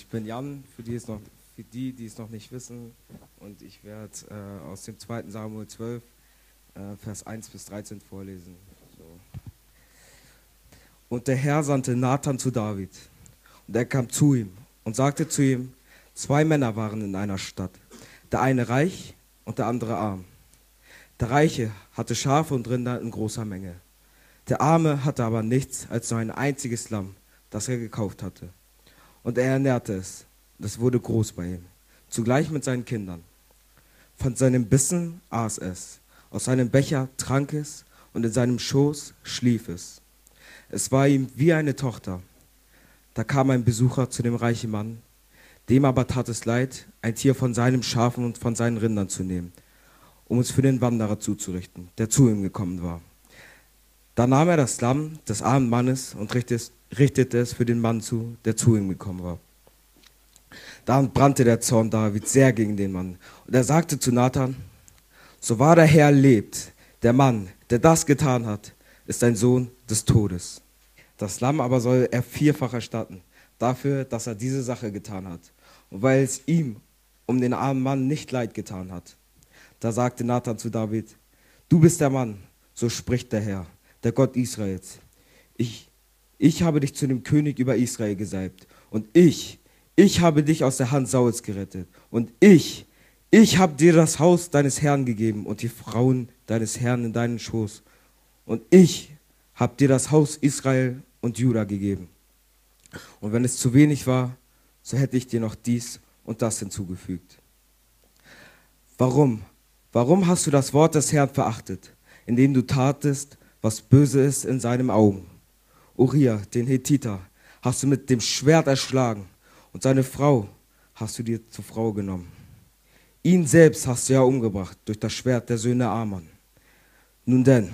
ich bin Jan, für die, noch, für die, die es noch nicht wissen. Und ich werde äh, aus dem 2. Samuel 12, äh, Vers 1 bis 13 vorlesen. So. Und der Herr sandte Nathan zu David. Und er kam zu ihm und sagte zu ihm, zwei Männer waren in einer Stadt. Der eine reich und der andere arm. Der Reiche hatte Schafe und Rinder in großer Menge. Der Arme hatte aber nichts als nur ein einziges Lamm, das er gekauft hatte. Und er ernährte es. Das wurde groß bei ihm, zugleich mit seinen Kindern. Von seinem Bissen aß es, aus seinem Becher trank es und in seinem Schoß schlief es. Es war ihm wie eine Tochter. Da kam ein Besucher zu dem reichen Mann, dem aber tat es leid, ein Tier von seinem Schafen und von seinen Rindern zu nehmen, um es für den Wanderer zuzurichten, der zu ihm gekommen war. Da nahm er das Lamm des armen Mannes und richtete es für den Mann zu, der zu ihm gekommen war. Dann brannte der Zorn David sehr gegen den Mann. Und er sagte zu Nathan, so wahr der Herr lebt, der Mann, der das getan hat, ist ein Sohn des Todes. Das Lamm aber soll er vierfach erstatten, dafür, dass er diese Sache getan hat. Und weil es ihm um den armen Mann nicht leid getan hat. Da sagte Nathan zu David, du bist der Mann, so spricht der Herr, der Gott Israels. Ich, ich habe dich zu dem König über Israel gesalbt. Und ich, ich habe dich aus der Hand Sauls gerettet. Und ich, ich habe dir das Haus deines Herrn gegeben und die Frauen deines Herrn in deinen Schoß. Und ich habe dir das Haus Israel und Juda gegeben. Und wenn es zu wenig war, so hätte ich dir noch dies und das hinzugefügt. Warum? Warum hast du das Wort des Herrn verachtet, indem du tatest, was böse ist in seinem Augen? Uriah, den Hethiter, hast du mit dem Schwert erschlagen und seine Frau hast du dir zur Frau genommen. Ihn selbst hast du ja umgebracht durch das Schwert der Söhne Amann. Nun denn,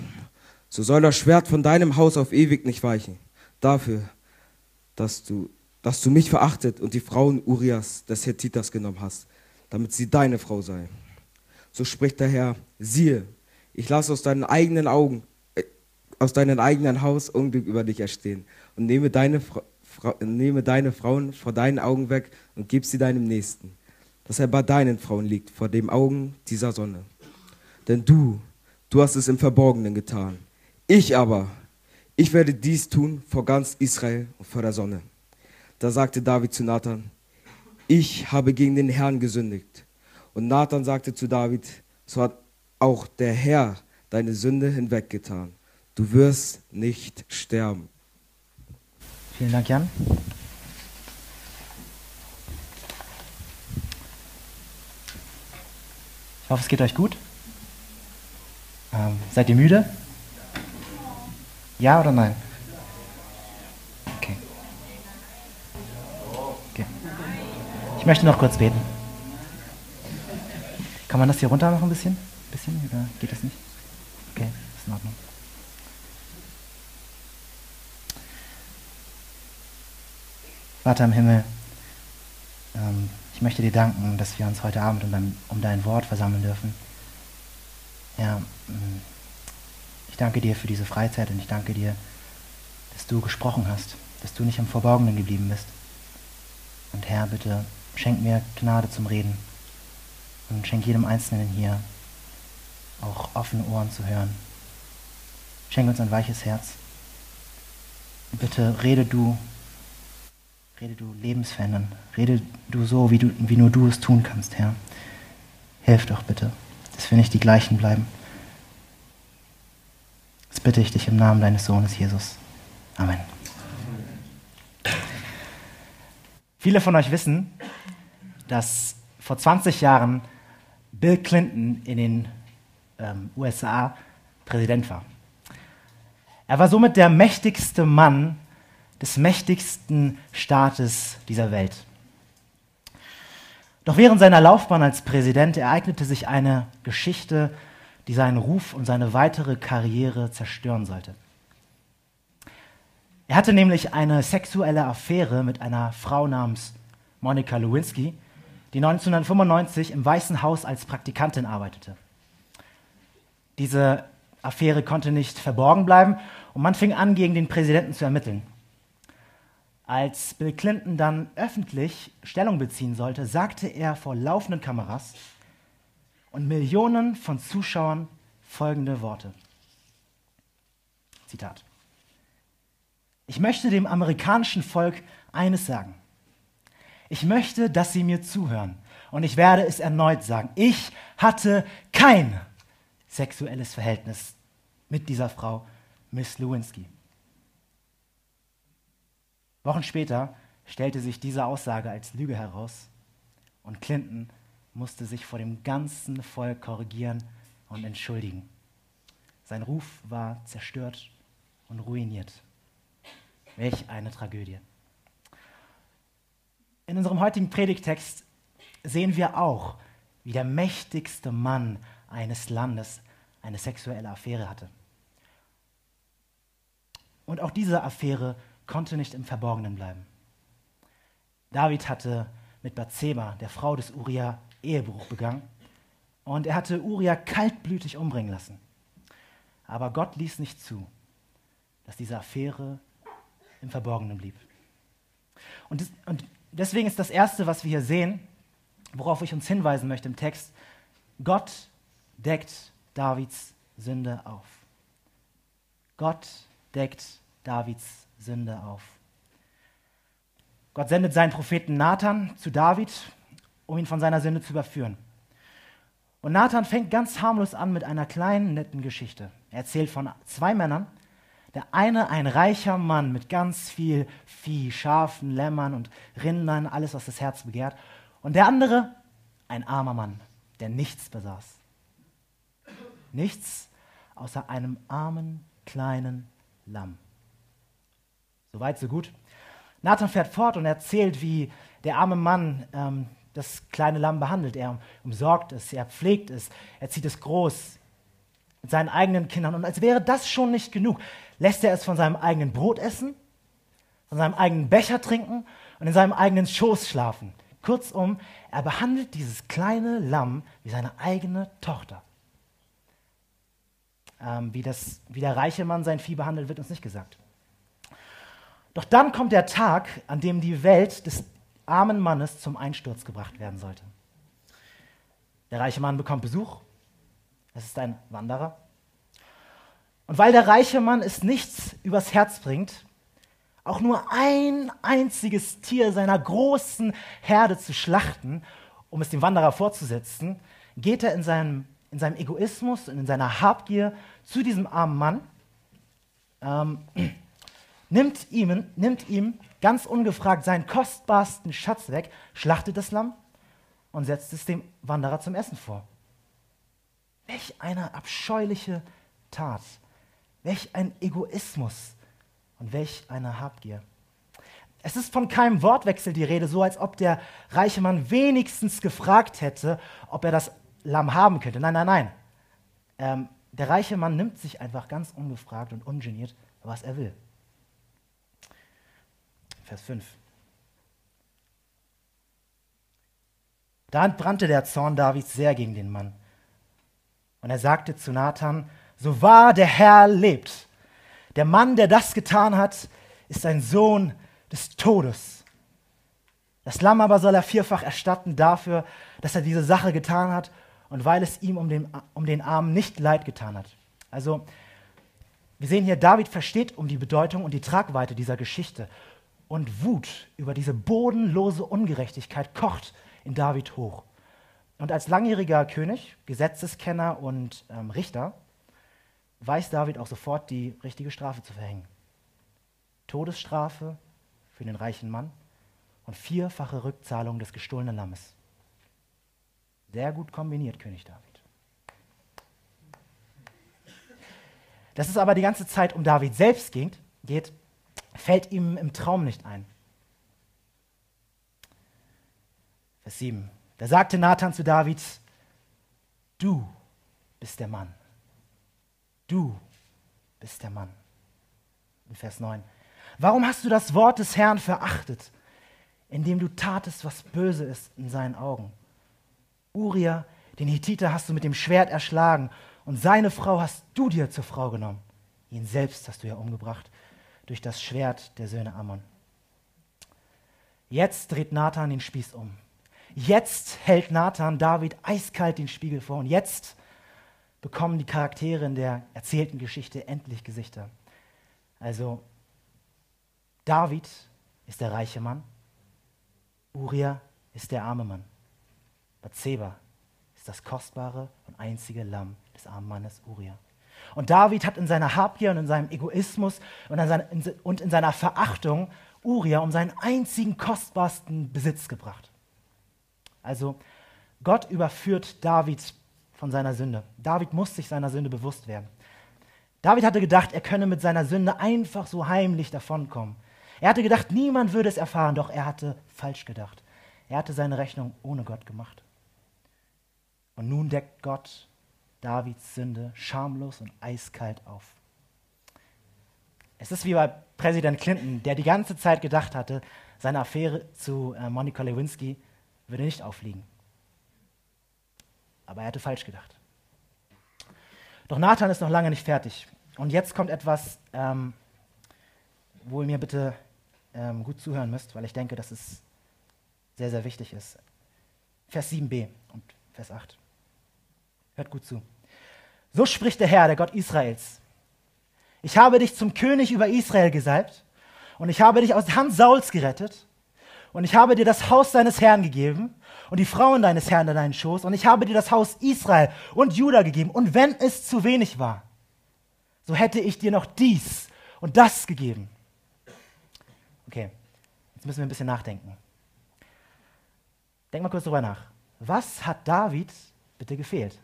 so soll das Schwert von deinem Haus auf ewig nicht weichen, dafür, dass du, dass du mich verachtet und die Frauen Urias des Hethiters genommen hast, damit sie deine Frau sei. So spricht der Herr, siehe, ich lasse aus deinen eigenen Augen, aus deinem eigenen Haus Unglück über dich erstehen und nehme deine nehme deine Frauen vor deinen Augen weg und gib sie deinem Nächsten, dass er bei deinen Frauen liegt, vor den Augen dieser Sonne. Denn du, du hast es im Verborgenen getan. Ich aber, ich werde dies tun vor ganz Israel und vor der Sonne. Da sagte David zu Nathan, ich habe gegen den Herrn gesündigt. Und Nathan sagte zu David, so hat auch der Herr deine Sünde hinweggetan. Du wirst nicht sterben. Vielen Dank, Jan. Ich hoffe, es geht euch gut. Ähm, seid ihr müde? Ja oder nein? Okay. okay. Ich möchte noch kurz beten. Kann man das hier runter noch ein bisschen? Ein bisschen? Oder geht das nicht? Okay, ist in Ordnung. Vater im Himmel, ähm, ich möchte dir danken, dass wir uns heute Abend um dein, Wort versammeln dürfen. Ja, mm, ich danke dir für diese Freizeit und ich danke dir, dass du gesprochen hast, dass du nicht im Verborgenen geblieben bist. Und Herr, bitte schenk mir Gnade zum Reden und schenk jedem Einzelnen hier auch offene Ohren zu hören. Schenk uns ein weiches Herz. Bitte rede du Rede du lebensverändern. Rede du so, wie, du, wie nur du es tun kannst, Herr. Hilf doch bitte, dass wir nicht die gleichen bleiben. Das bitte ich dich im Namen deines Sohnes Jesus. Amen. Viele von euch wissen, dass vor 20 Jahren Bill Clinton in den ähm, USA Präsident war. Er war somit der mächtigste Mann des mächtigsten Staates dieser Welt. Doch während seiner Laufbahn als Präsident ereignete sich eine Geschichte, die seinen Ruf und seine weitere Karriere zerstören sollte. Er hatte nämlich eine sexuelle Affäre mit einer Frau namens Monica Lewinsky, die 1995 im Weißen Haus als Praktikantin arbeitete. Diese Affäre konnte nicht verborgen bleiben und man fing an, gegen den Präsidenten zu ermitteln. Als Bill Clinton dann öffentlich Stellung beziehen sollte, sagte er vor laufenden Kameras und Millionen von Zuschauern folgende Worte. Zitat. Ich möchte dem amerikanischen Volk eines sagen. Ich möchte, dass sie mir zuhören. Und ich werde es erneut sagen. Ich hatte kein sexuelles Verhältnis mit dieser Frau, Miss Lewinsky. Wochen später stellte sich diese Aussage als Lüge heraus und Clinton musste sich vor dem ganzen Volk korrigieren und entschuldigen. Sein Ruf war zerstört und ruiniert. Welch eine Tragödie. In unserem heutigen Predigtext sehen wir auch, wie der mächtigste Mann eines Landes eine sexuelle Affäre hatte. Und auch diese Affäre konnte nicht im Verborgenen bleiben. David hatte mit Bathseba, der Frau des Uriah, Ehebruch begangen und er hatte Uriah kaltblütig umbringen lassen. Aber Gott ließ nicht zu, dass diese Affäre im Verborgenen blieb. Und, das, und deswegen ist das Erste, was wir hier sehen, worauf ich uns hinweisen möchte im Text, Gott deckt Davids Sünde auf. Gott deckt Davids Sünde auf. Gott sendet seinen Propheten Nathan zu David, um ihn von seiner Sünde zu überführen. Und Nathan fängt ganz harmlos an mit einer kleinen, netten Geschichte. Er erzählt von zwei Männern. Der eine ein reicher Mann mit ganz viel Vieh, Schafen, Lämmern und Rindern, alles, was das Herz begehrt. Und der andere ein armer Mann, der nichts besaß. Nichts außer einem armen, kleinen Lamm. Soweit, so gut. Nathan fährt fort und erzählt, wie der arme Mann ähm, das kleine Lamm behandelt. Er umsorgt es, er pflegt es, er zieht es groß mit seinen eigenen Kindern. Und als wäre das schon nicht genug, lässt er es von seinem eigenen Brot essen, von seinem eigenen Becher trinken und in seinem eigenen Schoß schlafen. Kurzum, er behandelt dieses kleine Lamm wie seine eigene Tochter. Ähm, wie, das, wie der reiche Mann sein Vieh behandelt, wird uns nicht gesagt. Doch dann kommt der Tag, an dem die Welt des armen Mannes zum Einsturz gebracht werden sollte. Der reiche Mann bekommt Besuch. Es ist ein Wanderer. Und weil der reiche Mann es nichts übers Herz bringt, auch nur ein einziges Tier seiner großen Herde zu schlachten, um es dem Wanderer vorzusetzen, geht er in seinem, in seinem Egoismus und in seiner Habgier zu diesem armen Mann. Ähm, nimmt ihm, nimmt ihm ganz ungefragt seinen kostbarsten Schatz weg, schlachtet das Lamm und setzt es dem Wanderer zum Essen vor. Welch eine abscheuliche Tat, welch ein Egoismus und welch eine Habgier. Es ist von keinem Wortwechsel die Rede, so als ob der reiche Mann wenigstens gefragt hätte, ob er das Lamm haben könnte. Nein, nein, nein. Ähm, der reiche Mann nimmt sich einfach ganz ungefragt und ungeniert, was er will. Vers 5. Da entbrannte der Zorn Davids sehr gegen den Mann. Und er sagte zu Nathan, so wahr der Herr lebt, der Mann, der das getan hat, ist ein Sohn des Todes. Das Lamm aber soll er vierfach erstatten dafür, dass er diese Sache getan hat und weil es ihm um den, um den Armen nicht leid getan hat. Also, wir sehen hier, David versteht um die Bedeutung und die Tragweite dieser Geschichte und Wut über diese bodenlose Ungerechtigkeit kocht in David hoch. Und als langjähriger König, Gesetzeskenner und ähm, Richter weiß David auch sofort die richtige Strafe zu verhängen. Todesstrafe für den reichen Mann und vierfache Rückzahlung des gestohlenen Lammes. Sehr gut kombiniert, König David. Dass es aber die ganze Zeit um David selbst geht, geht fällt ihm im Traum nicht ein. Vers 7. Da sagte Nathan zu David, du bist der Mann. Du bist der Mann. In Vers 9. Warum hast du das Wort des Herrn verachtet, indem du tatest, was böse ist in seinen Augen? Uriah, den Hittiter, hast du mit dem Schwert erschlagen und seine Frau hast du dir zur Frau genommen. Ihn selbst hast du ja umgebracht durch das Schwert der Söhne Ammon. Jetzt dreht Nathan den Spieß um. Jetzt hält Nathan David eiskalt den Spiegel vor und jetzt bekommen die Charaktere in der erzählten Geschichte endlich Gesichter. Also David ist der reiche Mann, Uriah ist der arme Mann, Bathseba ist das kostbare und einzige Lamm des armen Mannes Uriah. Und David hat in seiner Habgier und in seinem Egoismus und in seiner, Verachtung Uriah um seinen einzigen kostbarsten Besitz gebracht. Also Gott überführt David von seiner Sünde. David muss sich seiner Sünde bewusst werden. David hatte gedacht, er könne mit seiner Sünde einfach so heimlich davonkommen. Er hatte gedacht, niemand würde es erfahren, doch er hatte falsch gedacht. Er hatte seine Rechnung ohne Gott gemacht. Und nun deckt Gott Davids Sünde schamlos und eiskalt auf. Es ist wie bei Präsident Clinton, der die ganze Zeit gedacht hatte, seine Affäre zu äh, Monica Lewinsky würde nicht auffliegen. Aber er hatte falsch gedacht. Doch Nathan ist noch lange nicht fertig. Und jetzt kommt etwas, ähm, wo ihr mir bitte ähm, gut zuhören müsst, weil ich denke, dass es sehr, sehr wichtig ist. Vers 7b und Vers 8. Hört gut zu. So spricht der Herr, der Gott Israels. Ich habe dich zum König über Israel gesalbt und ich habe dich aus der Hand Sauls gerettet und ich habe dir das Haus deines Herrn gegeben und die Frauen deines Herrn in deinen Schoß und ich habe dir das Haus Israel und Juda gegeben und wenn es zu wenig war, so hätte ich dir noch dies und das gegeben. Okay, jetzt müssen wir ein bisschen nachdenken. Denk mal kurz drüber nach. Was hat David bitte gefehlt?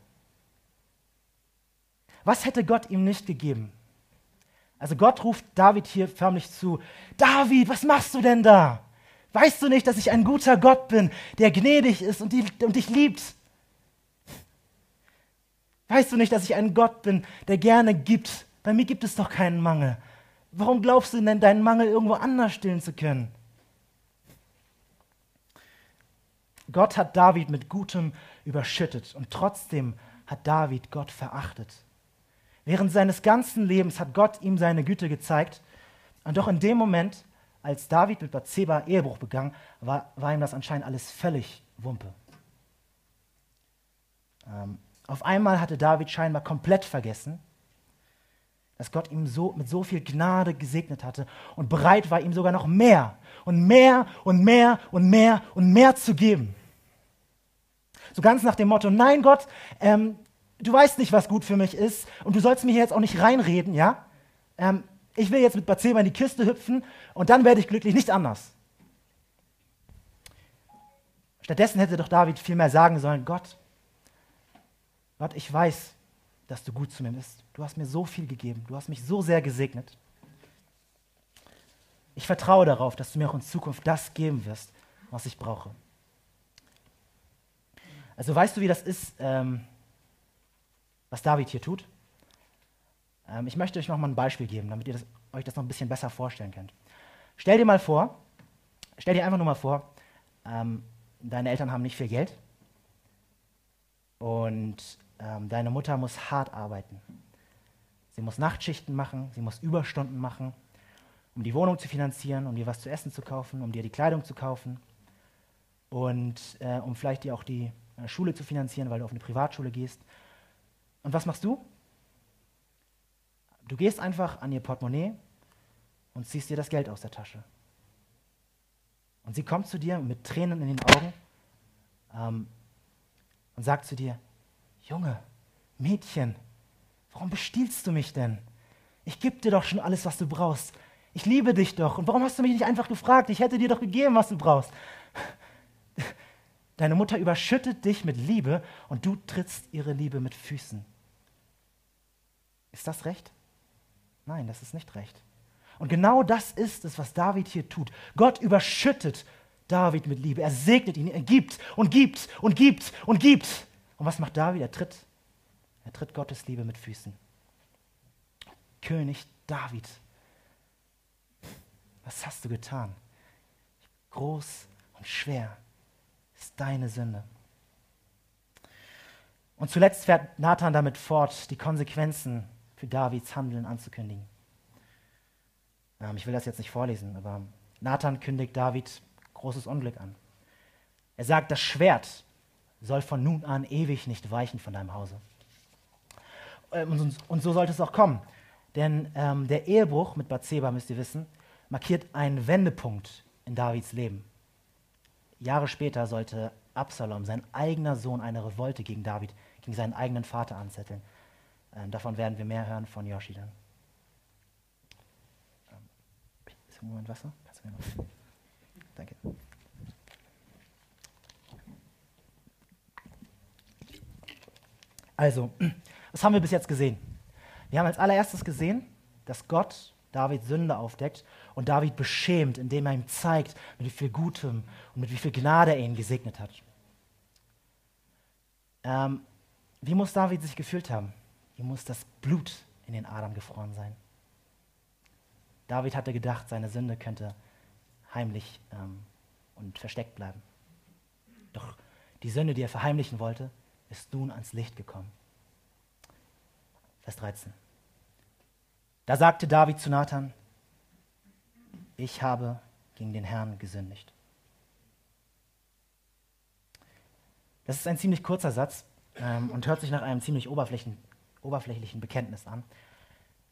Was hätte Gott ihm nicht gegeben? Also Gott ruft David hier förmlich zu, David, was machst du denn da? Weißt du nicht, dass ich ein guter Gott bin, der gnädig ist und, die, und dich liebt? Weißt du nicht, dass ich ein Gott bin, der gerne gibt? Bei mir gibt es doch keinen Mangel. Warum glaubst du denn, deinen Mangel irgendwo anders stillen zu können? Gott hat David mit Gutem überschüttet und trotzdem hat David Gott verachtet. Während seines ganzen Lebens hat Gott ihm seine Güte gezeigt. Und doch in dem Moment, als David mit Bathseba Ehebruch begann, war, war ihm das anscheinend alles völlig Wumpe. Ähm, auf einmal hatte David scheinbar komplett vergessen, dass Gott ihm so, mit so viel Gnade gesegnet hatte und bereit war, ihm sogar noch mehr und mehr und mehr und mehr und mehr zu geben. So ganz nach dem Motto, nein Gott, ähm, du weißt nicht, was gut für mich ist und du sollst mir hier jetzt auch nicht reinreden, ja? Ähm, ich will jetzt mit Bathseba in die Kiste hüpfen und dann werde ich glücklich, nicht anders. Stattdessen hätte doch David vielmehr sagen sollen, Gott, Gott, ich weiß, dass du gut zu mir bist. Du hast mir so viel gegeben, du hast mich so sehr gesegnet. Ich vertraue darauf, dass du mir auch in Zukunft das geben wirst, was ich brauche. Also weißt du, wie das ist, ähm, was David hier tut? Ähm, ich möchte euch noch mal ein Beispiel geben, damit ihr das, euch das noch ein bisschen besser vorstellen könnt. Stell dir mal vor, stell dir einfach nur mal vor, ähm, deine Eltern haben nicht viel Geld und ähm, deine Mutter muss hart arbeiten. Sie muss Nachtschichten machen, sie muss Überstunden machen, um die Wohnung zu finanzieren, um dir was zu essen zu kaufen, um dir die Kleidung zu kaufen und äh, um vielleicht dir auch die äh, Schule zu finanzieren, weil du auf eine Privatschule gehst und was machst du? Du gehst einfach an ihr Portemonnaie und ziehst dir das Geld aus der Tasche. Und sie kommt zu dir mit Tränen in den Augen ähm, und sagt zu dir, Junge, Mädchen, warum bestiehlst du mich denn? Ich gebe dir doch schon alles, was du brauchst. Ich liebe dich doch. Und warum hast du mich nicht einfach gefragt? Ich hätte dir doch gegeben, was du brauchst. Deine Mutter überschüttet dich mit Liebe und du trittst ihre Liebe mit Füßen. Ist das recht? Nein, das ist nicht recht. Und genau das ist es, was David hier tut. Gott überschüttet David mit Liebe. Er segnet ihn, er gibt und gibt und gibt und gibt. Und was macht David? Er tritt, er tritt Gottes Liebe mit Füßen. König David, was hast du getan? Groß und schwer ist deine Sünde. Und zuletzt fährt Nathan damit fort, die Konsequenzen für Davids Handeln anzukündigen. Ähm, ich will das jetzt nicht vorlesen, aber Nathan kündigt David großes Unglück an. Er sagt, das Schwert soll von nun an ewig nicht weichen von deinem Hause. Ähm, und, so sollte es auch kommen. Denn ähm, der Ehebruch mit Bathseba, müsst ihr wissen, markiert einen Wendepunkt in Davids Leben. Jahre später sollte Absalom, sein eigener Sohn, eine Revolte gegen David, gegen seinen eigenen Vater anzetteln. Ähm, davon werden wir mehr hören von Yoshi dann. Ähm, ist im Moment Wasser? Kannst du mir noch? Danke. Also, was haben wir bis jetzt gesehen? Wir haben als allererstes gesehen, dass Gott David Sünde aufdeckt und David beschämt, indem er ihm zeigt, mit wie viel Gutem und mit wie viel Gnade er ihn gesegnet hat. Ähm, wie muss David sich gefühlt haben? Ihm muss das Blut in den Adern gefroren sein. David hatte gedacht, seine Sünde könnte heimlich ähm, und versteckt bleiben. Doch die Sünde, die er verheimlichen wollte, ist nun ans Licht gekommen. Vers 13. Da sagte David zu Nathan, ich habe gegen den Herrn gesündigt. Das ist ein ziemlich kurzer Satz ähm, und hört sich nach einem ziemlich oberflächlichen, oberflächlichen Bekenntnis an.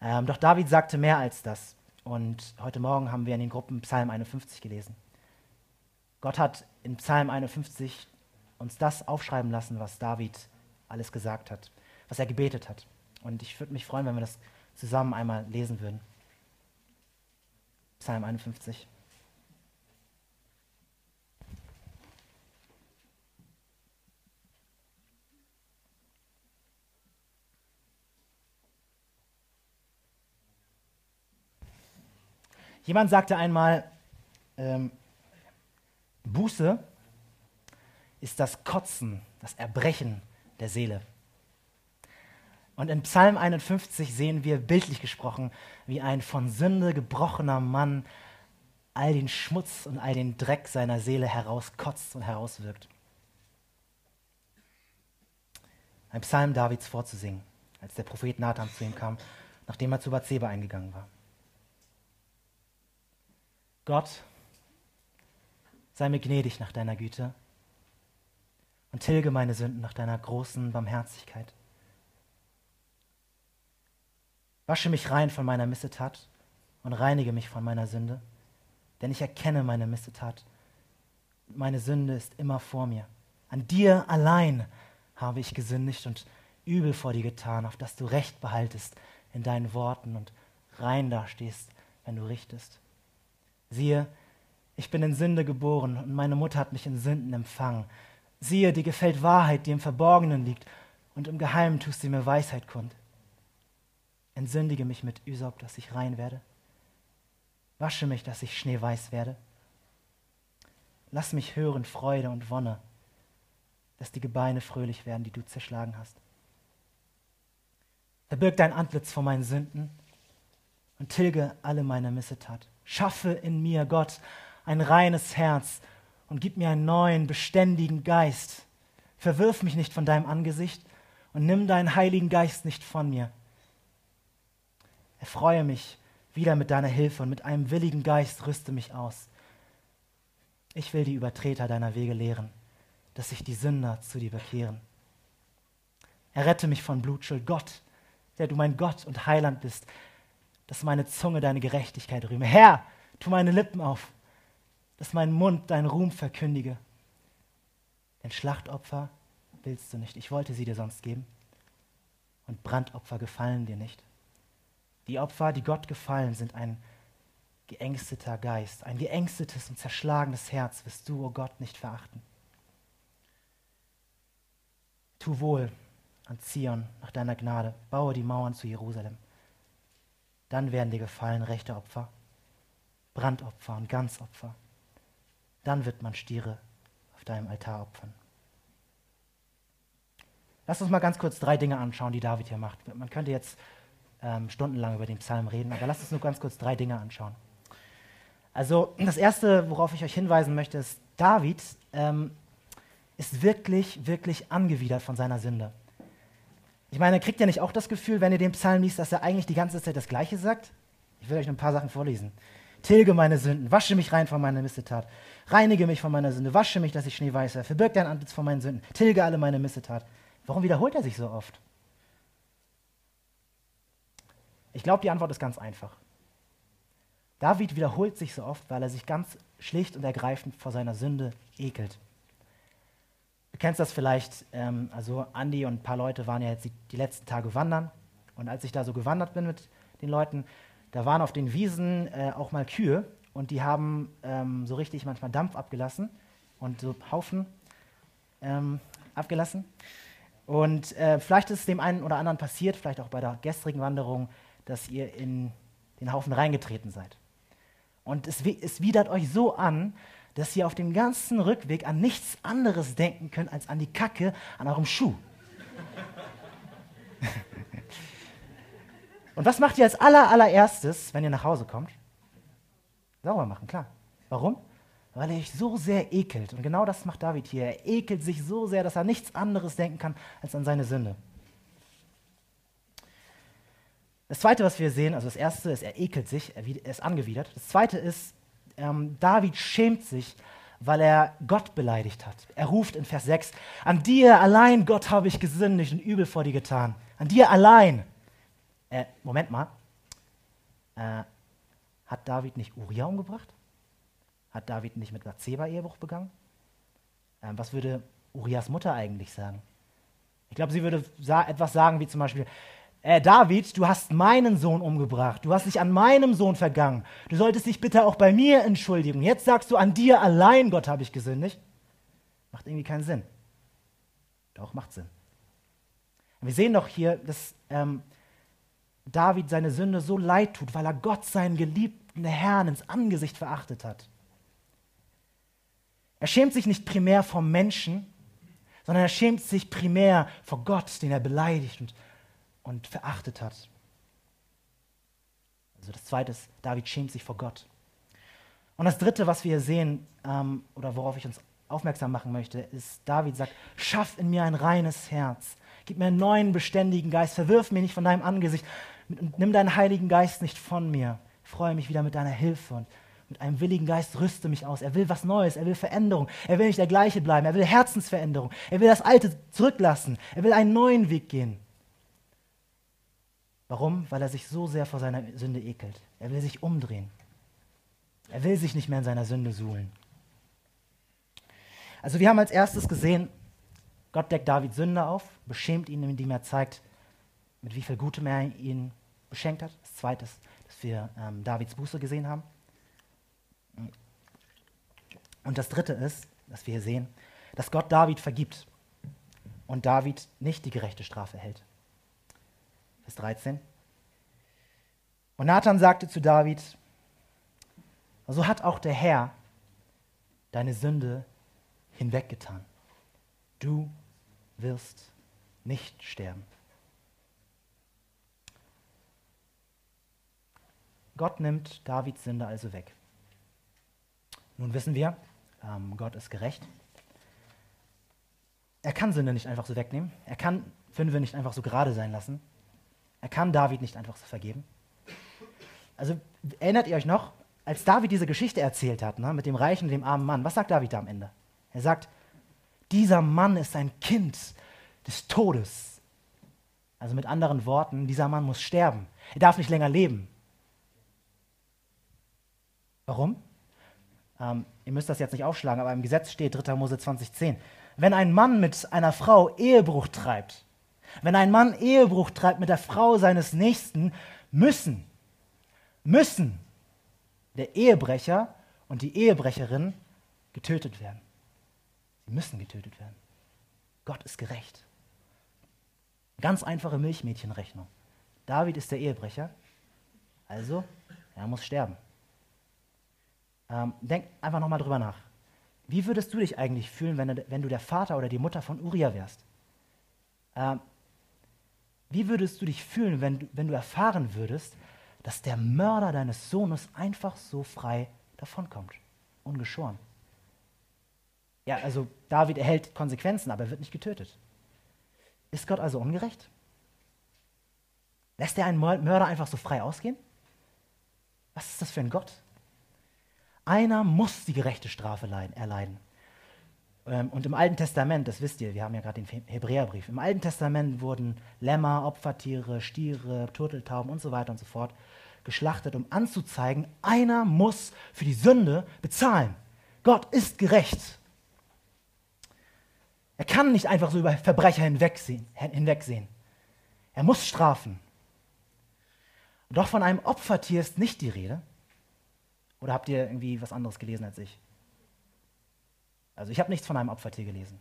Ähm, doch David sagte mehr als das. Und heute Morgen haben wir in den Gruppen Psalm 51 gelesen. Gott hat in Psalm 51 uns das aufschreiben lassen, was David alles gesagt hat, was er gebetet hat. Und ich würde mich freuen, wenn wir das zusammen einmal lesen würden. Psalm 51. Jemand sagte einmal, ähm, Buße ist das Kotzen, das Erbrechen der Seele. Und in Psalm 51 sehen wir bildlich gesprochen, wie ein von Sünde gebrochener Mann all den Schmutz und all den Dreck seiner Seele herauskotzt und herauswirkt. Ein Psalm Davids vorzusingen, als der Prophet Nathan zu ihm kam, nachdem er zu Bathseba eingegangen war. Gott, sei mir gnädig nach deiner Güte und tilge meine Sünden nach deiner großen Barmherzigkeit. Wasche mich rein von meiner Missetat und reinige mich von meiner Sünde, denn ich erkenne meine Missetat. Meine Sünde ist immer vor mir. An dir allein habe ich gesündigt und übel vor dir getan, auf dass du Recht behaltest in deinen Worten und rein dastehst, wenn du richtest. Siehe, ich bin in Sünde geboren und meine Mutter hat mich in Sünden empfangen. Siehe, dir gefällt Wahrheit, die im Verborgenen liegt, und im Geheimen tust du mir Weisheit kund. Entsündige mich mit Üsop, dass ich rein werde. Wasche mich, dass ich schneeweiß werde. Lass mich hören Freude und Wonne, dass die Gebeine fröhlich werden, die du zerschlagen hast. Verbirg dein Antlitz vor meinen Sünden und tilge alle meine Missetat. Schaffe in mir, Gott, ein reines Herz und gib mir einen neuen, beständigen Geist. Verwirf mich nicht von deinem Angesicht und nimm deinen Heiligen Geist nicht von mir. Erfreue mich wieder mit deiner Hilfe und mit einem willigen Geist rüste mich aus. Ich will die Übertreter deiner Wege lehren, dass sich die Sünder zu dir bekehren. Errette mich von Blutschuld, Gott, der du mein Gott und Heiland bist, dass meine Zunge deine Gerechtigkeit rühme. Herr, tu meine Lippen auf, dass mein Mund deinen Ruhm verkündige. Denn Schlachtopfer willst du nicht, ich wollte sie dir sonst geben. Und Brandopfer gefallen dir nicht. Die Opfer, die Gott gefallen, sind ein geängsteter Geist, ein geängstetes und zerschlagenes Herz wirst du, o oh Gott, nicht verachten. Tu wohl an Zion nach deiner Gnade, baue die Mauern zu Jerusalem. Dann werden dir gefallen rechte Opfer, Brandopfer und Ganzopfer. Dann wird man Stiere auf deinem Altar opfern. Lass uns mal ganz kurz drei Dinge anschauen, die David hier macht. Man könnte jetzt ähm, stundenlang über den Psalm reden, aber lasst uns nur ganz kurz drei Dinge anschauen. Also das Erste, worauf ich euch hinweisen möchte, ist, David ähm, ist wirklich, wirklich angewidert von seiner Sünde. Ich meine, kriegt ihr nicht auch das Gefühl, wenn ihr den Psalm liest, dass er eigentlich die ganze Zeit das Gleiche sagt? Ich will euch ein paar Sachen vorlesen. Tilge meine Sünden, wasche mich rein von meiner Missetat. Reinige mich von meiner Sünde, wasche mich, dass ich Schnee weiß werde. Verbirg dein Antlitz von meinen Sünden, tilge alle meine Missetat. Warum wiederholt er sich so oft? Ich glaube, die Antwort ist ganz einfach. David wiederholt sich so oft, weil er sich ganz schlicht und ergreifend vor seiner Sünde ekelt. Du kennst das vielleicht, ähm, also Andi und ein paar Leute waren ja jetzt die, die letzten Tage wandern. Und als ich da so gewandert bin mit den Leuten, da waren auf den Wiesen äh, auch mal Kühe und die haben ähm, so richtig manchmal Dampf abgelassen und so Haufen ähm, abgelassen. Und äh, vielleicht ist es dem einen oder anderen passiert, vielleicht auch bei der gestrigen Wanderung, dass ihr in den Haufen reingetreten seid. Und es, es widert euch so an, dass ihr auf dem ganzen Rückweg an nichts anderes denken könnt als an die Kacke an eurem Schuh. Und was macht ihr als aller, allererstes, wenn ihr nach Hause kommt? Sauber machen, klar. Warum? Weil er euch so sehr ekelt. Und genau das macht David hier. Er ekelt sich so sehr, dass er nichts anderes denken kann als an seine Sünde. Das zweite, was wir sehen, also das erste ist, er ekelt sich, er ist angewidert. Das zweite ist, ähm, David schämt sich, weil er Gott beleidigt hat. Er ruft in Vers 6, an dir allein, Gott, habe ich gesündigt und übel vor dir getan. An dir allein. Äh, Moment mal. Äh, hat David nicht Uriah umgebracht? Hat David nicht mit Bathseba Ehebruch begangen? Ähm, was würde Urias Mutter eigentlich sagen? Ich glaube, sie würde sa etwas sagen wie zum Beispiel, äh, David, du hast meinen Sohn umgebracht, du hast dich an meinem Sohn vergangen, du solltest dich bitte auch bei mir entschuldigen. Jetzt sagst du, an dir allein, Gott, habe ich gesündigt. Macht irgendwie keinen Sinn. Doch, macht Sinn. Wir sehen doch hier, dass ähm, David seine Sünde so leid tut, weil er Gott, seinen geliebten Herrn, ins Angesicht verachtet hat. Er schämt sich nicht primär vor Menschen, sondern er schämt sich primär vor Gott, den er beleidigt und und verachtet hat. Also das Zweite ist, David schämt sich vor Gott. Und das Dritte, was wir hier sehen, ähm, oder worauf ich uns aufmerksam machen möchte, ist, David sagt, schaff in mir ein reines Herz, gib mir einen neuen, beständigen Geist, verwirf mir nicht von deinem Angesicht und nimm deinen Heiligen Geist nicht von mir. Ich freue mich wieder mit deiner Hilfe und mit einem willigen Geist rüste mich aus. Er will was Neues, er will Veränderung, er will nicht der gleiche bleiben, er will Herzensveränderung, er will das Alte zurücklassen, er will einen neuen Weg gehen. Warum? Weil er sich so sehr vor seiner Sünde ekelt. Er will sich umdrehen. Er will sich nicht mehr in seiner Sünde suhlen. Also wir haben als erstes gesehen, Gott deckt David Sünde auf, beschämt ihn, indem er zeigt, mit wie viel Gutem er ihn beschenkt hat. Das zweite ist, dass wir ähm, Davids Buße gesehen haben. Und das dritte ist, dass wir hier sehen, dass Gott David vergibt und David nicht die gerechte Strafe hält. Vers 13. Und Nathan sagte zu David, so hat auch der Herr deine Sünde hinweggetan. Du wirst nicht sterben. Gott nimmt Davids Sünde also weg. Nun wissen wir, ähm, Gott ist gerecht. Er kann Sünde nicht einfach so wegnehmen. Er kann Fünfe nicht einfach so gerade sein lassen. Er kann David nicht einfach so vergeben. Also erinnert ihr euch noch, als David diese Geschichte erzählt hat, ne, mit dem reichen und dem armen Mann, was sagt David da am Ende? Er sagt, dieser Mann ist ein Kind des Todes. Also mit anderen Worten, dieser Mann muss sterben. Er darf nicht länger leben. Warum? Ähm, ihr müsst das jetzt nicht aufschlagen, aber im Gesetz steht 3. Mose 20,10. Wenn ein Mann mit einer Frau Ehebruch treibt, wenn ein Mann Ehebruch treibt mit der Frau seines Nächsten, müssen, müssen der Ehebrecher und die Ehebrecherin getötet werden. Sie müssen getötet werden. Gott ist gerecht. Ganz einfache Milchmädchenrechnung. David ist der Ehebrecher, also er muss sterben. Ähm, denk einfach nochmal drüber nach. Wie würdest du dich eigentlich fühlen, wenn du, der Vater oder die Mutter von Uriah wärst? Ähm, wie würdest du dich fühlen, wenn du, wenn du erfahren würdest, dass der Mörder deines Sohnes einfach so frei davonkommt, ungeschoren? Ja, also David erhält Konsequenzen, aber er wird nicht getötet. Ist Gott also ungerecht? Lässt er einen Mörder einfach so frei ausgehen? Was ist das für ein Gott? Einer muss die gerechte Strafe erleiden. Ähm, und im Alten Testament, das wisst ihr, wir haben ja gerade den Hebräerbrief, im Alten Testament wurden Lämmer, Opfertiere, Stiere, Turteltauben und so weiter und so fort geschlachtet, um anzuzeigen, einer muss für die Sünde bezahlen. Gott ist gerecht. Er kann nicht einfach so über Verbrecher hinwegsehen. hinwegsehen. Er muss strafen. Doch von einem Opfertier ist nicht die Rede. Oder habt ihr irgendwie was anderes gelesen als ich? Also ich habe nichts von einem Opfertier gelesen.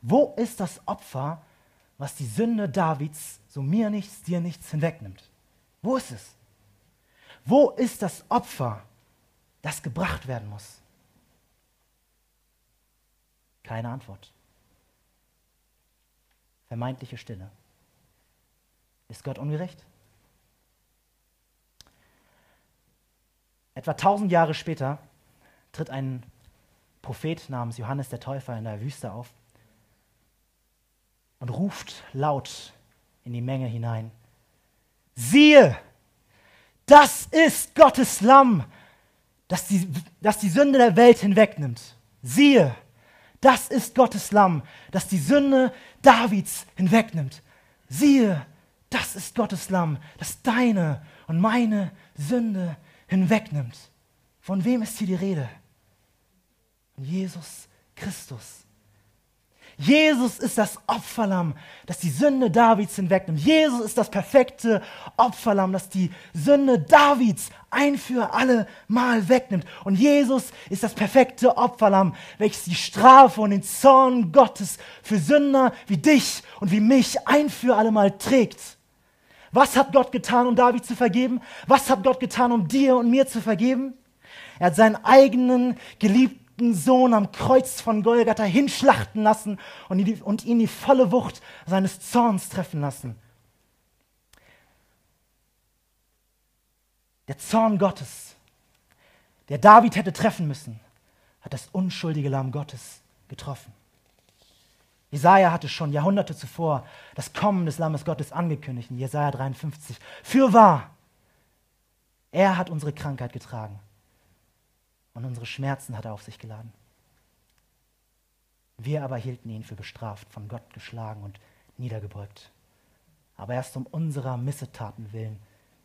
Wo ist das Opfer, was die Sünde Davids, so mir nichts, dir nichts hinwegnimmt? Wo ist es? Wo ist das Opfer, das gebracht werden muss? Keine Antwort. Vermeintliche Stille. Ist Gott ungerecht? Etwa tausend Jahre später tritt ein Prophet namens Johannes der Täufer in der Wüste auf und ruft laut in die Menge hinein, siehe, das ist Gottes Lamm, das die, das die Sünde der Welt hinwegnimmt. Siehe, das ist Gottes Lamm, das die Sünde Davids hinwegnimmt. Siehe, das ist Gottes Lamm, das deine und meine Sünde hinwegnimmt. Von wem ist hier die Rede? Jesus Christus. Jesus ist das Opferlamm, das die Sünde Davids hinwegnimmt. Jesus ist das perfekte Opferlamm, das die Sünde Davids ein für alle Mal wegnimmt. Und Jesus ist das perfekte Opferlamm, welches die Strafe und den Zorn Gottes für Sünder wie dich und wie mich ein für alle Mal trägt. Was hat Gott getan, um David zu vergeben? Was hat Gott getan, um dir und mir zu vergeben? Er hat seinen eigenen geliebten geliebten Sohn am Kreuz von Golgatha hinschlachten lassen und ihn, die, und ihn die volle Wucht seines Zorns treffen lassen. Der Zorn Gottes, der David hätte treffen müssen, hat das unschuldige Lamm Gottes getroffen. Jesaja hatte schon Jahrhunderte zuvor das Kommen des Lammes Gottes angekündigt in Jesaja 53. Für wahr, er hat unsere Krankheit getragen und unsere Schmerzen hat er auf sich geladen. Wir aber hielten ihn für bestraft, von Gott geschlagen und niedergebeugt. Aber erst um unserer Missetaten willen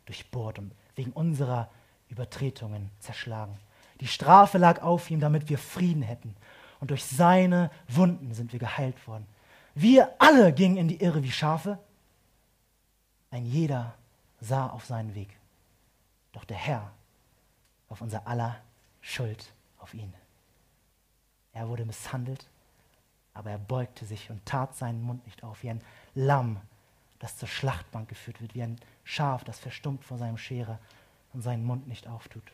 durchbohrt und wegen unserer Übertretungen zerschlagen. Die Strafe lag auf ihm, damit wir Frieden hätten. Und durch seine Wunden sind wir geheilt worden. Wir alle gingen in die Irre wie Schafe. Ein jeder sah auf seinen Weg. Doch der Herr auf unser aller Schuld auf ihn. Er wurde misshandelt, aber er beugte sich und tat seinen Mund nicht auf, wie ein Lamm, das zur Schlachtbank geführt wird, wie ein Schaf, das verstummt vor seinem Scherer und seinen Mund nicht auftut.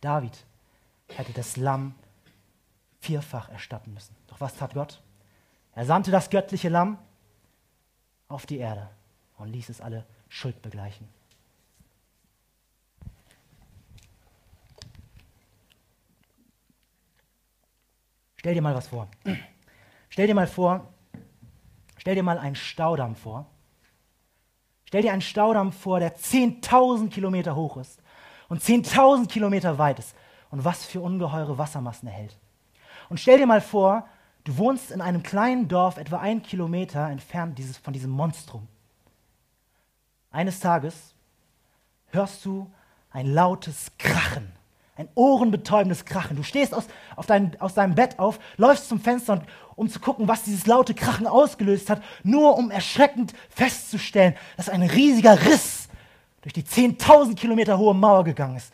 David hätte das Lamm vierfach erstatten müssen. Doch was tat Gott? Er sandte das göttliche Lamm auf die Erde und ließ es alle Schuld begleichen. Stell dir mal was vor. Stell dir mal vor, stell dir mal einen Staudamm vor. Stell dir einen Staudamm vor, der 10.000 Kilometer hoch ist und 10.000 Kilometer weit ist und was für ungeheure Wassermassen erhält. Und stell dir mal vor, du wohnst in einem kleinen Dorf etwa einen Kilometer entfernt dieses, von diesem Monstrum. Eines Tages hörst du ein lautes Krachen ein ohrenbetäubendes Krachen. Du stehst aus, dein, aus deinem Bett auf, läufst zum Fenster, und, um zu gucken, was dieses laute Krachen ausgelöst hat, nur um erschreckend festzustellen, dass ein riesiger Riss durch die 10.000 Kilometer hohe Mauer gegangen ist.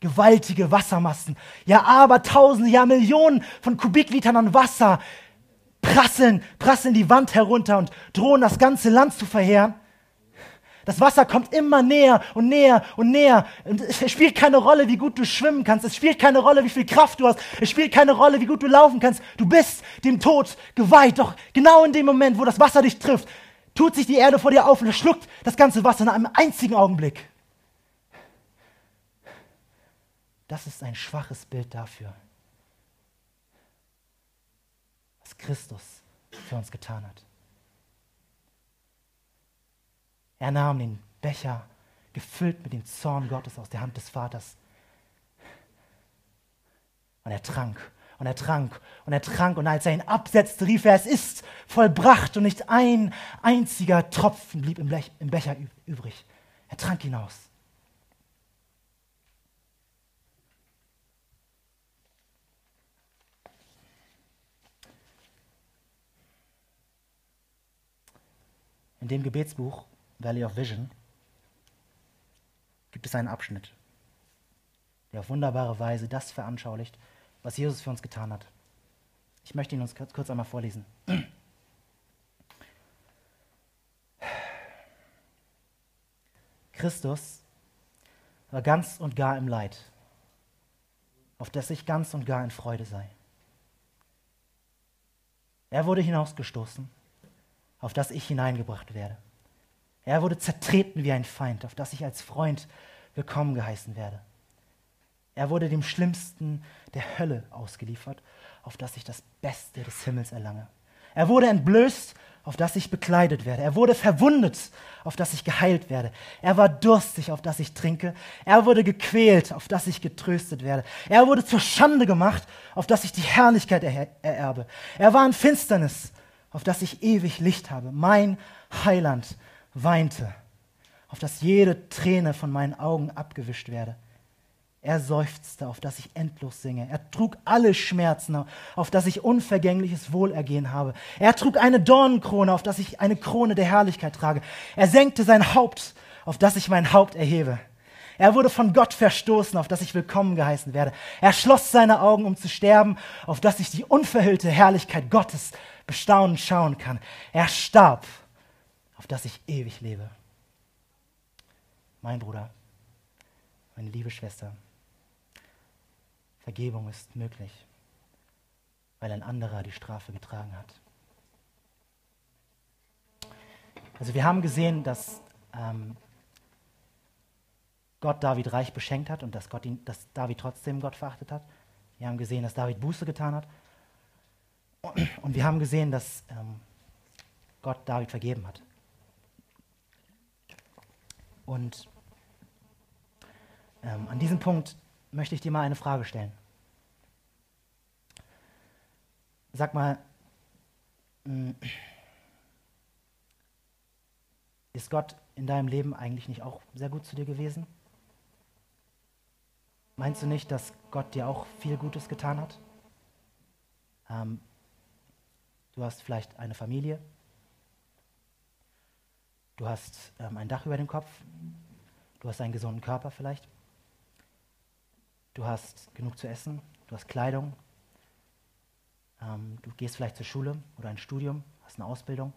Gewaltige Wassermassen, ja aber Tausende, ja Millionen von Kubiklitern an Wasser prasseln, prasseln die Wand herunter und drohen das ganze Land zu verheeren. Das Wasser kommt immer näher und näher und näher. Und es spielt keine Rolle, wie gut du schwimmen kannst. Es spielt keine Rolle, wie viel Kraft du hast. Es spielt keine Rolle, wie gut du laufen kannst. Du bist dem Tod geweiht. Doch genau in dem Moment, wo das Wasser dich trifft, tut sich die Erde vor dir auf und schluckt das ganze Wasser in einem einzigen Augenblick. Das ist ein schwaches Bild dafür, was Christus für uns getan hat. Er nahm den Becher gefüllt mit dem Zorn Gottes aus der Hand des Vaters. Und er trank und er trank und er trank und als er ihn absetzte, rief er, es ist vollbracht und nicht ein einziger Tropfen blieb im, Blech, im Becher übrig. Er trank ihn aus. In dem Gebetsbuch Valley of Vision gibt es einen Abschnitt, der auf wunderbare Weise das veranschaulicht, was Jesus für uns getan hat. Ich möchte ihn uns kurz, einmal vorlesen. Christus war ganz und gar im Leid, auf das ich ganz und gar in Freude sei. Er wurde hinausgestoßen, auf das ich hineingebracht werde. Er wurde zertreten wie ein Feind, auf das ich als Freund willkommen geheißen werde. Er wurde dem Schlimmsten der Hölle ausgeliefert, auf das ich das Beste des Himmels erlange. Er wurde entblößt, auf das ich bekleidet werde. Er wurde verwundet, auf das ich geheilt werde. Er war durstig, auf das ich trinke. Er wurde gequält, auf das ich getröstet werde. Er wurde zur Schande gemacht, auf das ich die Herrlichkeit er ererbe. Er war in Finsternis, auf das ich ewig Licht habe. Mein Heiland weinte, auf das jede Träne von meinen Augen abgewischt werde. Er seufzte, auf dass ich endlos singe. Er trug alle Schmerzen, auf dass ich unvergängliches Wohlergehen habe. Er trug eine Dornenkrone, auf dass ich eine Krone der Herrlichkeit trage. Er senkte sein Haupt, auf dass ich mein Haupt erhebe. Er wurde von Gott verstoßen, auf dass ich willkommen geheißen werde. Er schloss seine Augen, um zu sterben, auf dass ich die unverhüllte Herrlichkeit Gottes bestaunend schauen kann. Er starb, auf dass ich ewig lebe. Mein Bruder, meine liebe Schwester, Vergebung ist möglich, weil ein anderer die Strafe getragen hat. Also wir haben gesehen, dass ähm, Gott David reich beschenkt hat und dass, Gott ihn, dass David trotzdem Gott verachtet hat. Wir haben gesehen, dass David Buße getan hat. Und wir haben gesehen, dass ähm, Gott David vergeben hat. Und ähm, an diesem Punkt möchte ich dir mal eine Frage stellen. Sag mal, hm, ist Gott in deinem Leben eigentlich nicht auch sehr gut zu dir gewesen? Meinst du nicht, dass Gott dir auch viel Gutes getan hat? Ähm, du hast vielleicht eine Familie, du hast ähm, ein Dach über dem Kopf, du hast einen gesunden Körper vielleicht. Du hast genug zu essen, du hast Kleidung, ähm, du gehst vielleicht zur Schule oder ein Studium, hast eine Ausbildung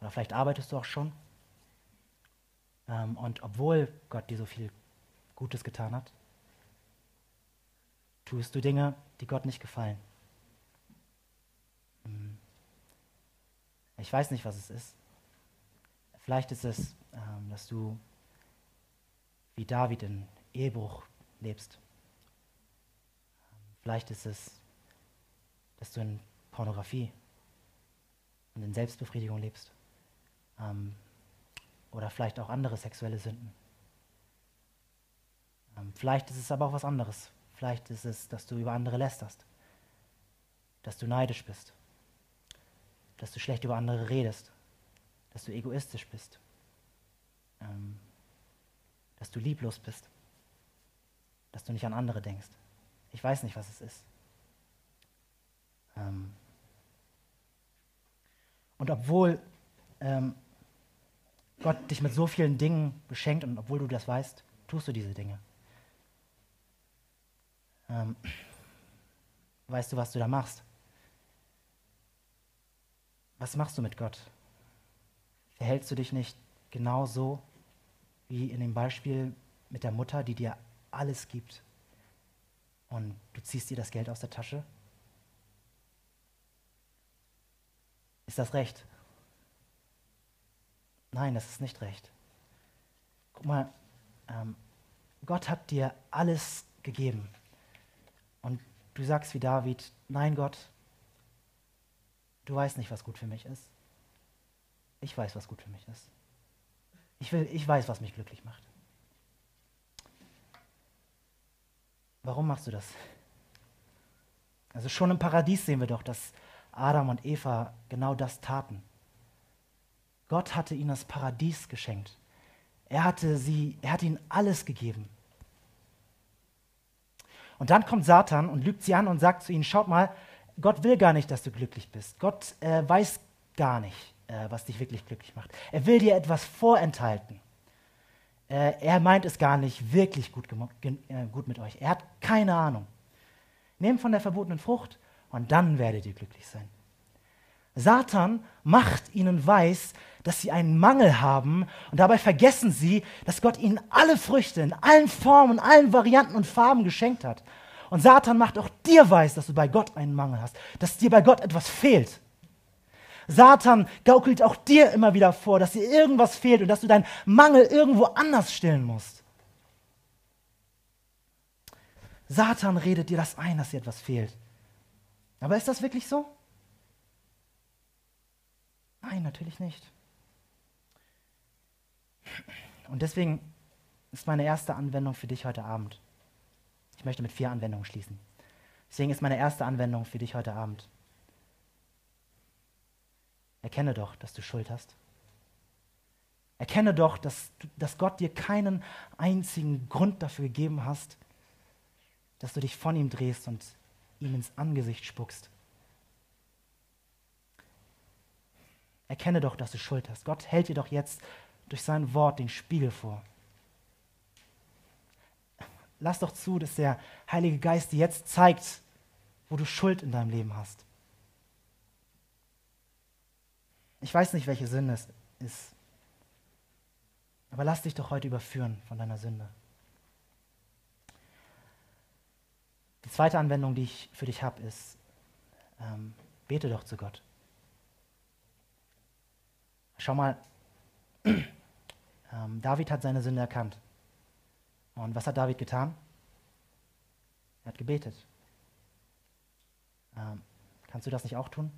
oder vielleicht arbeitest du auch schon. Ähm, und obwohl Gott dir so viel Gutes getan hat, tust du Dinge, die Gott nicht gefallen. Hm. Ich weiß nicht, was es ist. Vielleicht ist es, ähm, dass du wie David in Ehebruch lebst. Vielleicht ist es, dass du in Pornografie und in Selbstbefriedigung lebst. Ähm, oder vielleicht auch andere sexuelle Sünden. Ähm, vielleicht ist es aber auch was anderes. Vielleicht ist es, dass du über andere lästerst. Dass du neidisch bist. Dass du schlecht über andere redest. Dass du egoistisch bist. Ähm, dass du lieblos bist dass du nicht an andere denkst. Ich weiß nicht, was es ist. Ähm und obwohl ähm, Gott dich mit so vielen Dingen beschenkt und obwohl du das weißt, tust du diese Dinge. Ähm weißt du, was du da machst? Was machst du mit Gott? Verhältst du dich nicht genauso wie in dem Beispiel mit der Mutter, die dir alles gibt und du ziehst dir das Geld aus der Tasche? Ist das recht? Nein, das ist nicht recht. Guck mal, ähm, Gott hat dir alles gegeben. Und du sagst wie David, nein Gott, du weißt nicht, was gut für mich ist. Ich weiß, was gut für mich ist. Ich, will, ich weiß, was mich glücklich macht. Warum machst du das? Also schon im Paradies sehen wir doch, dass Adam und Eva genau das taten. Gott hatte ihnen das Paradies geschenkt. Er hatte sie, er hat ihnen alles gegeben. Und dann kommt Satan und lügt sie an und sagt zu ihnen: Schaut mal, Gott will gar nicht, dass du glücklich bist. Gott äh, weiß gar nicht, äh, was dich wirklich glücklich macht. Er will dir etwas vorenthalten. Äh, er meint es gar nicht wirklich gut, äh, gut mit euch. Er hat keine Ahnung. Nehmt von der verbotenen Frucht und dann werdet ihr glücklich sein. Satan macht ihnen weiß, dass sie einen Mangel haben und dabei vergessen sie, dass Gott ihnen alle Früchte in allen Formen, allen Varianten und Farben geschenkt hat. Und Satan macht auch dir weiß, dass du bei Gott einen Mangel hast, dass dir bei Gott etwas fehlt. Satan gaukelt auch dir immer wieder vor, dass dir irgendwas fehlt und dass du deinen Mangel irgendwo anders stillen musst. Satan redet dir das ein, dass dir etwas fehlt. Aber ist das wirklich so? Nein, natürlich nicht. Und deswegen ist meine erste Anwendung für dich heute Abend. Ich möchte mit vier Anwendungen schließen. Deswegen ist meine erste Anwendung für dich heute Abend. Erkenne doch, dass du Schuld hast. Erkenne doch, dass, dass Gott dir keinen einzigen Grund dafür gegeben hast, dass du dich von ihm drehst und ihm ins Angesicht spuckst. Erkenne doch, dass du Schuld hast. Gott hält dir doch jetzt durch sein Wort den Spiegel vor. Lass doch zu, dass der Heilige Geist dir jetzt zeigt, wo du Schuld in deinem Leben hast. Ich weiß nicht, welche Sünde es ist. Aber lass dich doch heute überführen von deiner Sünde. Die zweite Anwendung, die ich für dich habe, ist, ähm, bete doch zu Gott. Schau mal, ähm, David hat seine Sünde erkannt. Und was hat David getan? Er hat gebetet. Ähm, kannst du das nicht auch tun?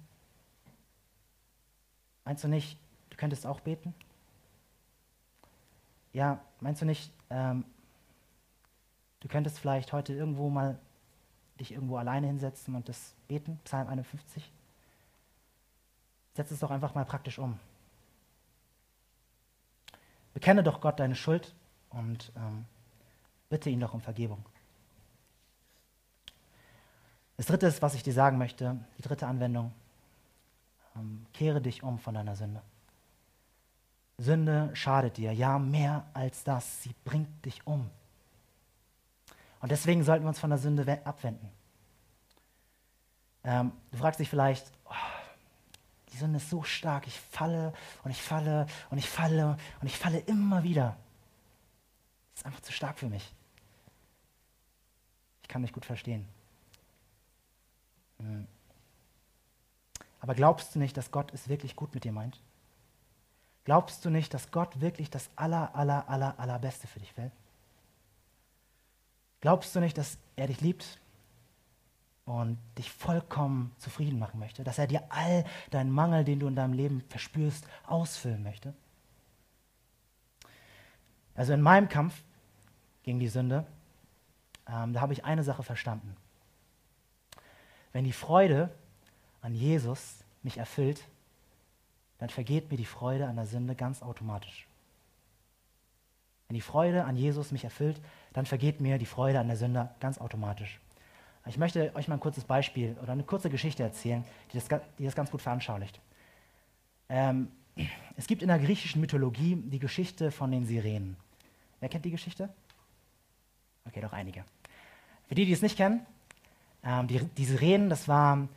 Meinst du nicht, du könntest auch beten? Ja, meinst du nicht, ähm, du könntest vielleicht heute irgendwo mal dich irgendwo alleine hinsetzen und das beten? Psalm 51. Setz es doch einfach mal praktisch um. Bekenne doch Gott deine Schuld und ähm, bitte ihn doch um Vergebung. Das dritte ist, was ich dir sagen möchte, die dritte Anwendung. Ähm, kehre dich um von deiner Sünde. Sünde schadet dir, ja, mehr als das. Sie bringt dich um. Und deswegen sollten wir uns von der Sünde abwenden. Ähm, du fragst dich vielleicht, oh, die Sünde ist so stark, ich falle und ich falle und ich falle und ich falle immer wieder. Das ist einfach zu stark für mich. Ich kann dich gut verstehen. Hm. Aber glaubst du nicht, dass Gott es wirklich gut mit dir meint? Glaubst du nicht, dass Gott wirklich das aller, aller, aller, allerbeste für dich will? Glaubst du nicht, dass er dich liebt und dich vollkommen zufrieden machen möchte, dass er dir all deinen Mangel, den du in deinem Leben verspürst, ausfüllen möchte. Also in meinem Kampf gegen die Sünde, ähm, da habe ich eine Sache verstanden. Wenn die Freude an Jesus mich erfüllt, dann vergeht mir die Freude an der Sünde ganz automatisch. Wenn die Freude an Jesus mich erfüllt, dann vergeht mir die Freude an der Sünde ganz automatisch. Ich möchte euch mal ein kurzes Beispiel oder eine kurze Geschichte erzählen, die das, die das ganz gut veranschaulicht. Ähm, es gibt in der griechischen Mythologie die Geschichte von den Sirenen. Wer kennt die Geschichte? Okay, doch einige. Für die, die es nicht kennen, ähm, die, die, Sirenen, das, war,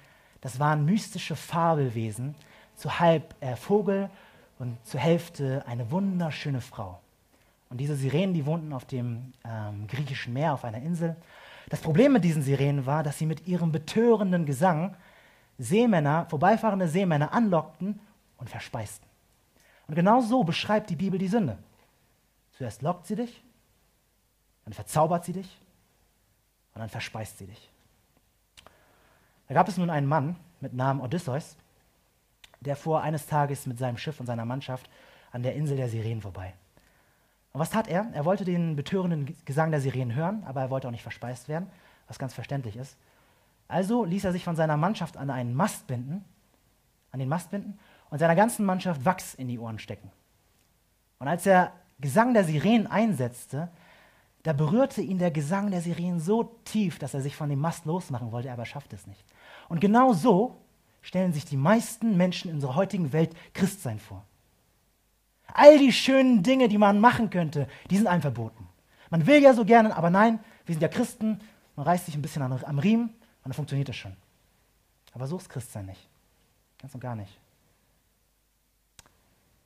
das waren mystische Fabelwesen, zu halb äh, Vogel und zur Hälfte eine wunderschöne Frau. Und diese Sirenen, die wohnten auf dem ähm, griechischen Meer, auf einer Insel. Das Problem mit diesen Sirenen war, dass sie mit ihrem betörenden Gesang Seemänner, vorbeifahrende Seemänner anlockten und verspeisten. Und genau so beschreibt die Bibel die Sünde. Zuerst lockt sie dich, dann verzaubert sie dich und dann verspeist sie dich. Da gab es nun einen Mann mit Namen Odysseus, der fuhr eines Tages mit seinem Schiff und seiner Mannschaft an der Insel der Sirenen vorbei. Und was tat er? Er wollte den betörenden Gesang der Sirenen hören, aber er wollte auch nicht verspeist werden, was ganz verständlich ist. Also ließ er sich von seiner Mannschaft an einen Mast binden, an den Mast binden und seiner ganzen Mannschaft Wachs in die Ohren stecken. Und als der Gesang der Sirenen einsetzte, da berührte ihn der Gesang der Sirenen so tief, dass er sich von dem Mast losmachen wollte, aber er schaffte es nicht. Und genau so stellen sich die meisten Menschen in unserer heutigen Welt Christsein vor. All die schönen Dinge, die man machen könnte, die sind einem verboten. Man will ja so gerne, aber nein, wir sind ja Christen, man reißt sich ein bisschen am Riemen und dann funktioniert das schon. Aber so ist Christsein nicht. Ganz und gar nicht.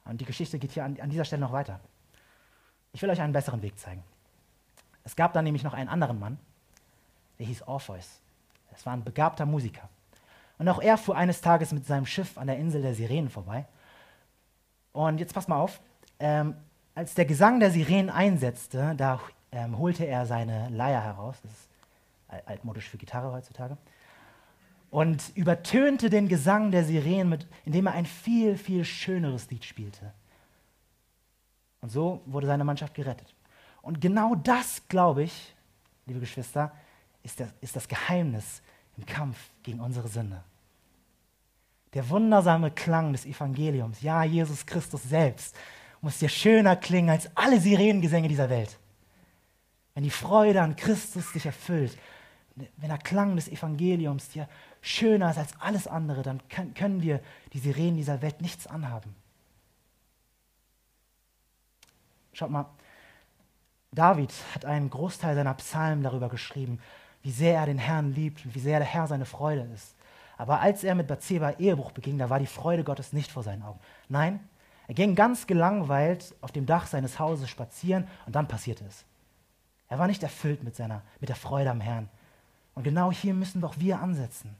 Und die Geschichte geht hier an, an dieser Stelle noch weiter. Ich will euch einen besseren Weg zeigen. Es gab dann nämlich noch einen anderen Mann, der hieß Orpheus. Es war ein begabter Musiker. Und auch er fuhr eines Tages mit seinem Schiff an der Insel der Sirenen vorbei. Und jetzt pass mal auf, ähm, als der Gesang der Sirenen einsetzte, da ähm, holte er seine Leier heraus, das ist altmodisch für Gitarre heutzutage, und übertönte den Gesang der Sirenen, mit, indem er ein viel, viel schöneres Lied spielte. Und so wurde seine Mannschaft gerettet. Und genau das, glaube ich, liebe Geschwister, ist das, ist das Geheimnis im Kampf gegen unsere Sünde. Der wundersame Klang des Evangeliums, ja, Jesus Christus selbst, muss dir schöner klingen als alle Sirenengesänge dieser Welt. Wenn die Freude an Christus dich erfüllt, wenn der Klang des Evangeliums dir schöner ist als alles andere, dann können dir die Sirenen dieser Welt nichts anhaben. Schaut mal, David hat einen Großteil seiner Psalmen darüber geschrieben, wie sehr er den Herrn liebt und wie sehr der Herr seine Freude ist. Aber als er mit Bathseba Ehebruch beging, da war die Freude Gottes nicht vor seinen Augen. Nein, er ging ganz gelangweilt auf dem Dach seines Hauses spazieren und dann passierte es. Er war nicht erfüllt mit, seiner, mit der Freude am Herrn. Und genau hier müssen doch wir ansetzen.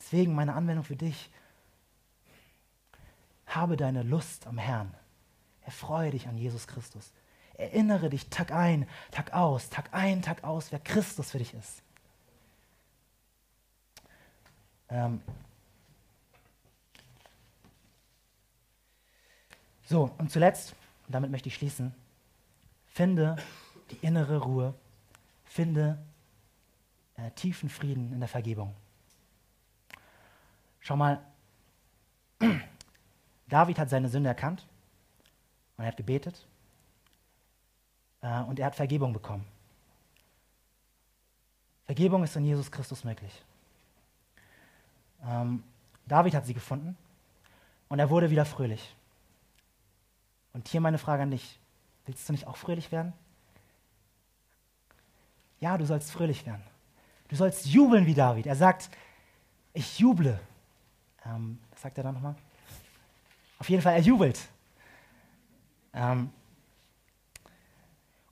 Deswegen meine Anwendung für dich. Habe deine Lust am Herrn. Erfreue dich an Jesus Christus. Erinnere dich Tag ein, Tag aus, Tag ein, Tag aus, wer Christus für dich ist. Ähm so, und zuletzt, und damit möchte ich schließen, finde die innere Ruhe, finde äh, tiefen Frieden in der Vergebung. Schau mal, David hat seine Sünde erkannt und er hat gebetet und er hat Vergebung bekommen. Vergebung ist in Jesus Christus möglich. Ähm, David hat sie gefunden und er wurde wieder fröhlich. Und hier meine Frage an dich. Willst du nicht auch fröhlich werden? Ja, du sollst fröhlich werden. Du sollst jubeln wie David. Er sagt, ich juble. Ähm, was sagt er da nochmal? Auf jeden Fall, er jubelt. Ähm,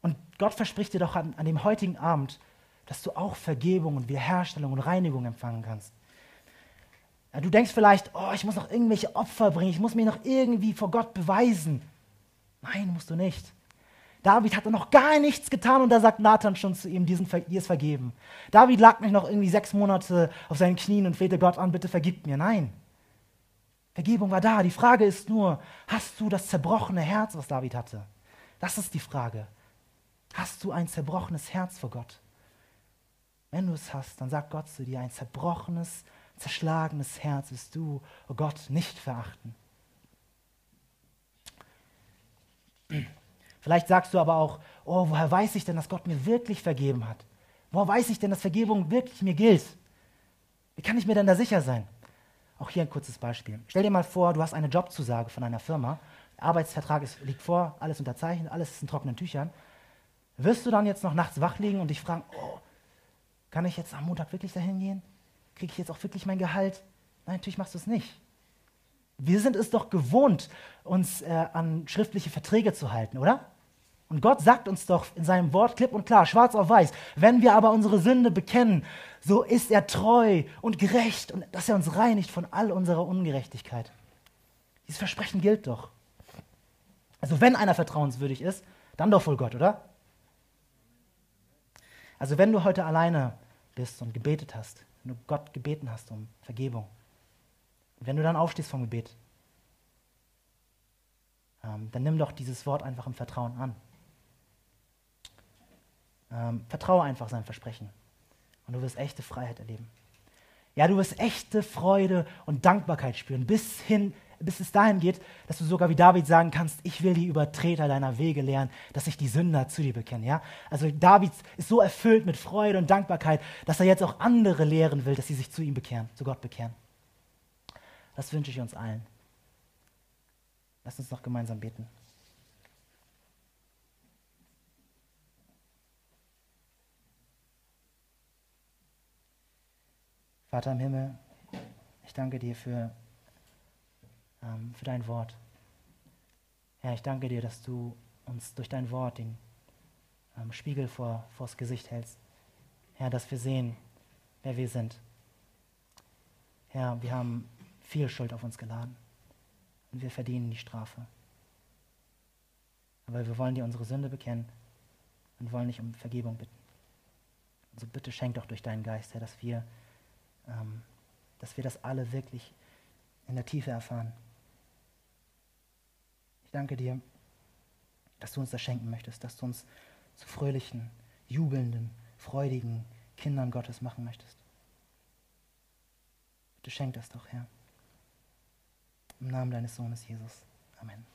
und Gott verspricht dir doch an, an dem heutigen Abend, dass du auch Vergebung und Wiederherstellung und Reinigung empfangen kannst. Ja, du denkst vielleicht, oh, ich muss noch irgendwelche Opfer bringen, ich muss mich noch irgendwie vor Gott beweisen. Nein, musst du nicht. David hatte noch gar nichts getan und da sagt Nathan schon zu ihm, diesen, dir ist vergeben. David lag nicht noch irgendwie sechs Monate auf seinen Knien und flehte Gott an, bitte vergib mir. Nein. Vergebung war da. Die Frage ist nur, hast du das zerbrochene Herz, was David hatte? Das ist die Frage. Hast du ein zerbrochenes Herz vor Gott? Wenn du es hast, dann sagt Gott zu dir, ein zerbrochenes, zerschlagenes Herz wirst du, oh Gott, nicht verachten. Vielleicht sagst du aber auch, oh, woher weiß ich denn, dass Gott mir wirklich vergeben hat? Woher weiß ich denn, dass Vergebung wirklich mir gilt? Wie kann ich mir denn da sicher sein? Auch hier ein kurzes Beispiel. Stell dir mal vor, du hast eine Jobzusage von einer Firma, der Arbeitsvertrag ist, liegt vor, alles unterzeichnet, alles ist in trockenen Tüchern. Wirst du dann jetzt noch nachts wach liegen und dich fragen, oh, kann ich jetzt am Montag wirklich dahin gehen? Kriege ich jetzt auch wirklich mein Gehalt? Nein, natürlich machst du es nicht. Wir sind es doch gewohnt, uns äh, an schriftliche Verträge zu halten, oder? Und Gott sagt uns doch in seinem Wort klipp und klar, schwarz auf weiß, wenn wir aber unsere Sünde bekennen, so ist er treu und gerecht und dass er uns reinigt von all unserer Ungerechtigkeit. Dieses Versprechen gilt doch. Also wenn einer vertrauenswürdig ist, dann doch wohl Gott, oder? Also wenn du heute alleine bist und gebetet hast, wenn du Gott gebeten hast um Vergebung, wenn du dann aufstehst vom Gebet, ähm, dann nimm doch dieses Wort einfach im Vertrauen an. Ähm, vertraue einfach seinem Versprechen und du wirst echte Freiheit erleben. Ja, du wirst echte Freude und Dankbarkeit spüren, bis, hin, bis es dahin geht, dass du sogar wie David sagen kannst, ich will die Übertreter deiner Wege lernen, dass ich die Sünder zu dir bekenne. Ja? Also David ist so erfüllt mit Freude und Dankbarkeit, dass er jetzt auch andere lehren will, dass sie sich zu ihm bekehren, zu Gott bekehren. Das wünsche ich uns allen. Lass uns noch gemeinsam beten. Vater im Himmel, ich danke dir für, ähm, für dein Wort. Herr, ich danke dir, dass du uns durch dein Wort den ähm, Spiegel vor, vors Gesicht hältst. Herr, dass wir sehen, wer wir sind. Herr, wir haben viel Schuld auf uns geladen und wir verdienen die Strafe. Aber wir wollen dir unsere Sünde bekennen und wollen dich um Vergebung bitten. Also bitte schenk doch durch deinen Geist, Herr, dass wir, ähm, dass wir das alle wirklich in der Tiefe erfahren. Ich danke dir, dass du uns das schenken möchtest, dass du uns zu fröhlichen, jubelnden, freudigen Kindern Gottes machen möchtest. Bitte schenk das doch, Herr. Im Namen deines Sohnes Jesus. Amen.